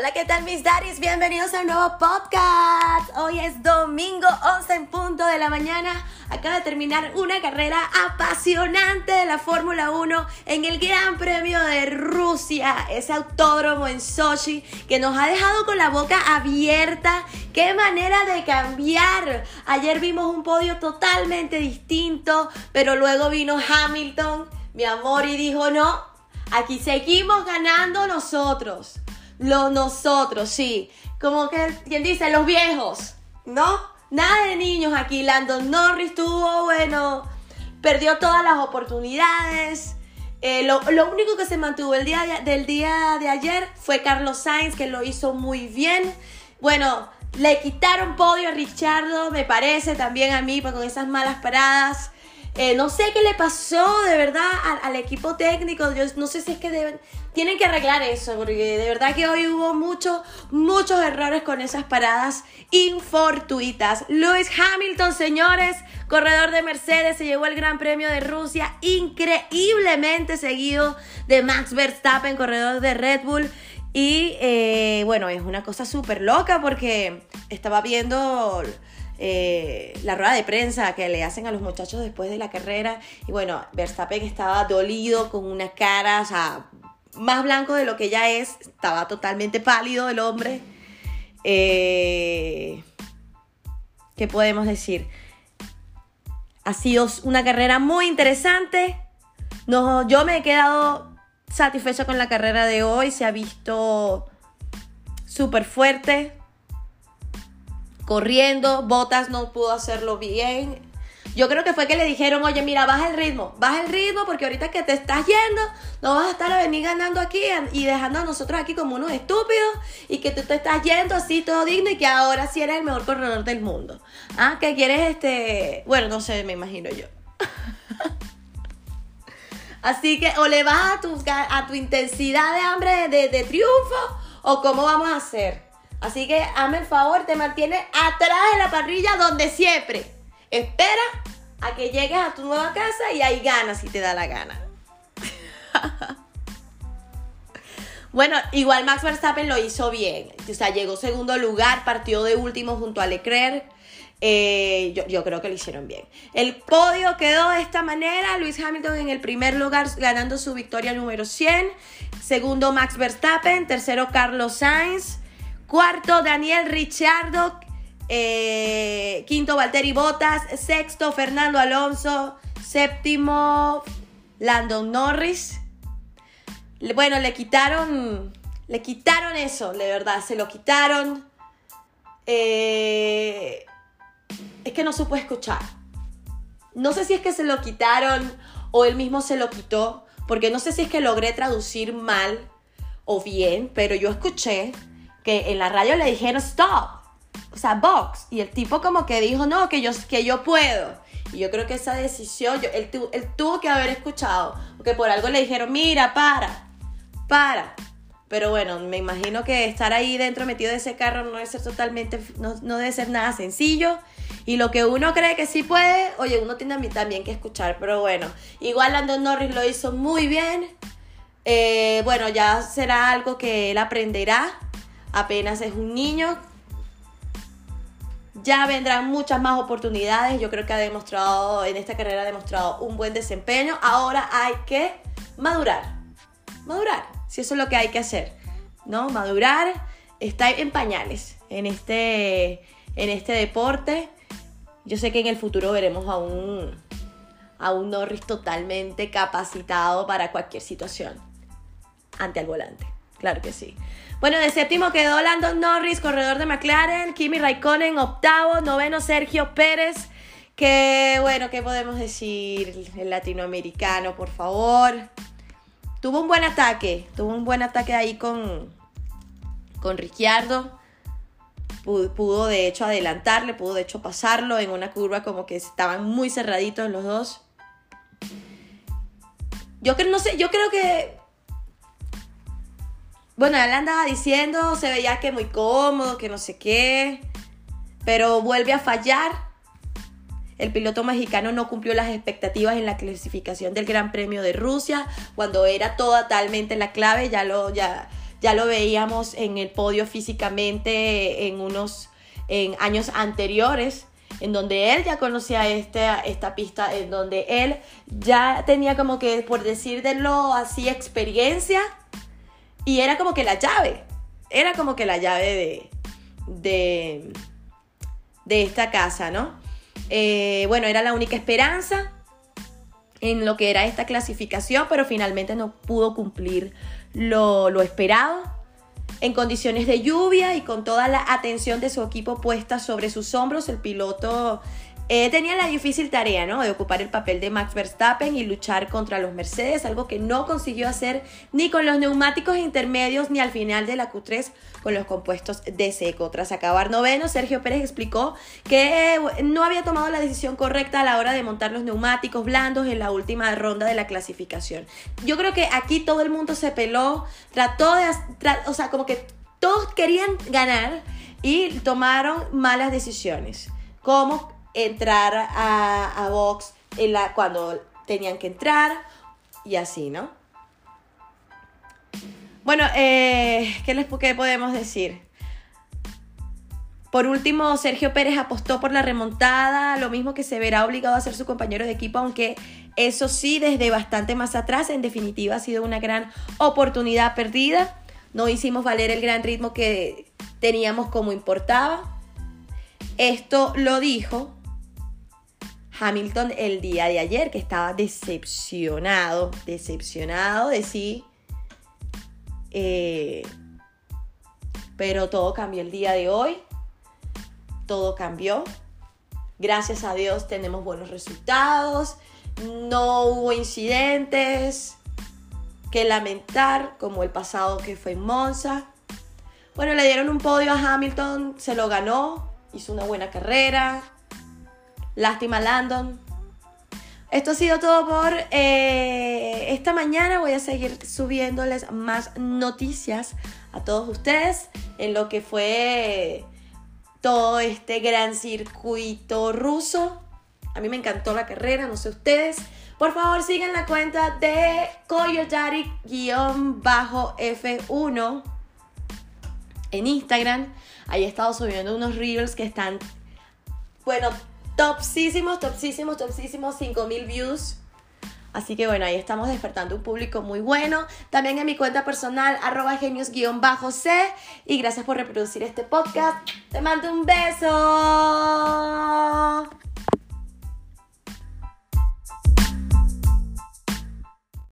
Hola, ¿qué tal mis daddies? Bienvenidos a un nuevo podcast. Hoy es domingo 11 en punto de la mañana. Acaba de terminar una carrera apasionante de la Fórmula 1 en el Gran Premio de Rusia, ese autódromo en Sochi que nos ha dejado con la boca abierta. Qué manera de cambiar. Ayer vimos un podio totalmente distinto, pero luego vino Hamilton, mi amor, y dijo, no, aquí seguimos ganando nosotros. Los nosotros, sí. Como que, ¿quién dice? Los viejos, ¿no? Nada de niños aquí. Landon Norris tuvo, bueno, perdió todas las oportunidades. Eh, lo, único que se mantuvo el día del día de ayer fue Carlos Sainz, que lo hizo muy bien. Bueno, le quitaron podio a Richardo, me parece, también a mí, con esas malas paradas. Eh, no sé qué le pasó de verdad al, equipo técnico. Yo no sé si es que deben, tienen que arreglar eso, porque de verdad que hoy hubo muchos, muchos errores con esas paradas infortuitas. Lewis Hamilton, señores, corredor de Mercedes, se llevó el Gran Premio de Rusia, increíblemente seguido de Max Verstappen, corredor de Red Bull. Y eh, bueno, es una cosa súper loca porque estaba viendo eh, la rueda de prensa que le hacen a los muchachos después de la carrera. Y bueno, Verstappen estaba dolido con una cara, o sea, más blanco de lo que ya es. Estaba totalmente pálido el hombre. Eh, ¿Qué podemos decir? Ha sido una carrera muy interesante. No, yo me he quedado satisfecha con la carrera de hoy. Se ha visto súper fuerte corriendo, Botas no pudo hacerlo bien. Yo creo que fue que le dijeron, oye, mira, baja el ritmo, baja el ritmo porque ahorita que te estás yendo, no vas a estar a venir ganando aquí y dejando a nosotros aquí como unos estúpidos y que tú te estás yendo así todo digno y que ahora sí eres el mejor corredor del mundo. Ah, que quieres este, bueno, no sé, me imagino yo. así que o le vas a tu, intensidad de hambre de triunfo o cómo vamos a hacer. Así que hazme el favor, te mantiene atrás de la parrilla donde siempre. Espera a que llegues a tu nueva casa y ahí ganas si te da la gana. bueno, igual Max Verstappen lo hizo bien. O sea, llegó segundo lugar, partió de último junto a Leclerc. Eh, yo, yo, creo que lo hicieron bien. El podio quedó de esta manera. Luis Hamilton en el primer lugar ganando su victoria número 100. Segundo Max Verstappen. Tercero Carlos Sainz. Cuarto, Daniel Richardo. Eh, quinto, Valtteri Bottas. Sexto, Fernando Alonso. Séptimo, Landon Norris. Bueno, le quitaron. Le quitaron eso, de verdad. Se lo quitaron. Eh, es que no supo escuchar. No sé si es que se lo quitaron o él mismo se lo quitó. Porque no sé si es que logré traducir mal o bien, pero yo escuché que en la radio le dijeron stop, o sea, box, y el tipo como que dijo, no, que yo, que yo puedo. Y yo creo que esa decisión, yo, él, él tuvo que haber escuchado, porque por algo le dijeron, mira, para, para. Pero bueno, me imagino que estar ahí dentro metido de ese carro no debe ser totalmente, no, no, debe ser nada sencillo. Y lo que uno cree que sí puede, oye, uno tiene también que escuchar. Pero bueno, igual Landon Norris lo hizo muy bien. Eh, bueno, ya será algo que él aprenderá apenas es un niño. Ya vendrán muchas más oportunidades. Yo creo que ha demostrado, en esta carrera ha demostrado un buen desempeño. Ahora hay que madurar. Madurar. Si eso es lo que hay que hacer. ¿No? Madurar. Está en pañales en este, en este deporte. Yo sé que en el futuro veremos a un, a un Norris totalmente capacitado para cualquier situación ante el volante. Claro que sí. Bueno, de séptimo quedó Landon Norris, corredor de McLaren, Kimi Raikkonen, octavo, noveno Sergio Pérez, que bueno, ¿qué podemos decir? El latinoamericano, por favor. Tuvo un buen ataque, tuvo un buen ataque ahí con, con Ricciardo. Pudo, pudo, de hecho adelantarle, pudo de hecho pasarlo en una curva como que estaban muy cerraditos los dos. Yo creo, no sé, yo creo que bueno, él andaba diciendo, se veía que muy cómodo, que no sé qué, pero vuelve a fallar. El piloto mexicano no cumplió las expectativas en la clasificación del Gran Premio de Rusia, cuando era totalmente la clave, ya lo, ya, ya lo veíamos en el podio físicamente en unos en años anteriores en donde él ya conocía este, esta pista, en donde él ya tenía como que, por decir de lo así, experiencia, y era como que la llave, era como que la llave de, de, de esta casa, ¿no? Eh, bueno, era la única esperanza en lo que era esta clasificación, pero finalmente no pudo cumplir lo, lo esperado en condiciones de lluvia y con toda la atención de su equipo puesta sobre sus hombros, el piloto eh, tenía la difícil tarea, ¿no? De ocupar el papel de Max Verstappen y luchar contra los Mercedes, algo que no consiguió hacer ni con los neumáticos intermedios ni al final de la Q3 con los compuestos de seco. Tras acabar noveno, Sergio Pérez explicó que no había tomado la decisión correcta a la hora de montar los neumáticos blandos en la última ronda de la clasificación. Yo creo que aquí todo el mundo se peló, trató de, o sea, como que todos querían ganar y tomaron malas decisiones. Como entrar a, a box en la, cuando tenían que entrar y así, ¿no? Bueno, eh, ¿qué les qué podemos decir? Por último, Sergio Pérez apostó por la remontada, lo mismo que se verá obligado a hacer su compañero de equipo, aunque eso sí, desde bastante más atrás, en definitiva ha sido una gran oportunidad perdida. No hicimos valer el gran ritmo que teníamos como importaba. Esto lo dijo Hamilton el día de ayer, que estaba decepcionado, decepcionado de sí. Eh, pero todo cambió el día de hoy. Todo cambió. Gracias a Dios tenemos buenos resultados. No hubo incidentes que lamentar, como el pasado que fue en Monza. Bueno, le dieron un podio a Hamilton, se lo ganó, hizo una buena carrera, Lástima Landon. Esto ha sido todo por eh, esta mañana. Voy a seguir subiéndoles más noticias a todos ustedes en lo que fue todo este gran circuito ruso. A mí me encantó la carrera, no sé ustedes. Por favor, sigan la cuenta de Koyotari-F1 en Instagram. Ahí he estado subiendo unos reels que están, bueno, topsísimos, topsísimos, topsísimos 5000 views. Así que bueno, ahí estamos despertando un público muy bueno. También en mi cuenta personal, arroba genios-c. Y gracias por reproducir este podcast. Te mando un beso.